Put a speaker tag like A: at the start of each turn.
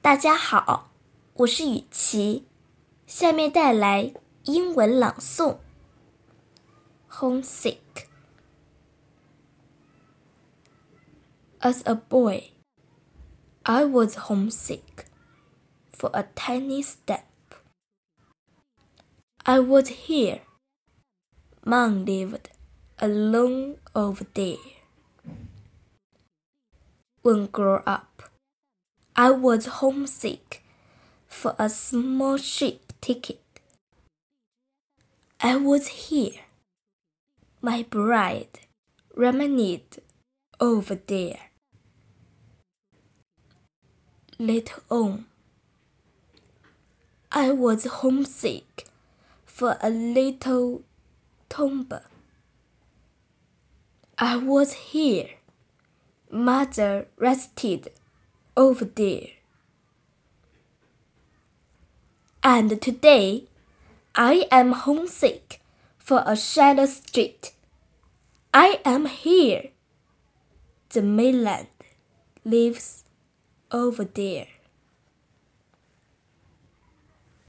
A: 大家好，我是雨琪，下面带来英文朗诵。Homesick. As a boy, I was homesick for a tiny step. I was here. Mom lived alone over there. When grew up, I was homesick for a small ship ticket. I was here. My bride remained over there. Later on, I was homesick for a little tomb. I was here. Mother rested over there. And today, I am homesick for a shadow street. I am here. The mainland lives over there.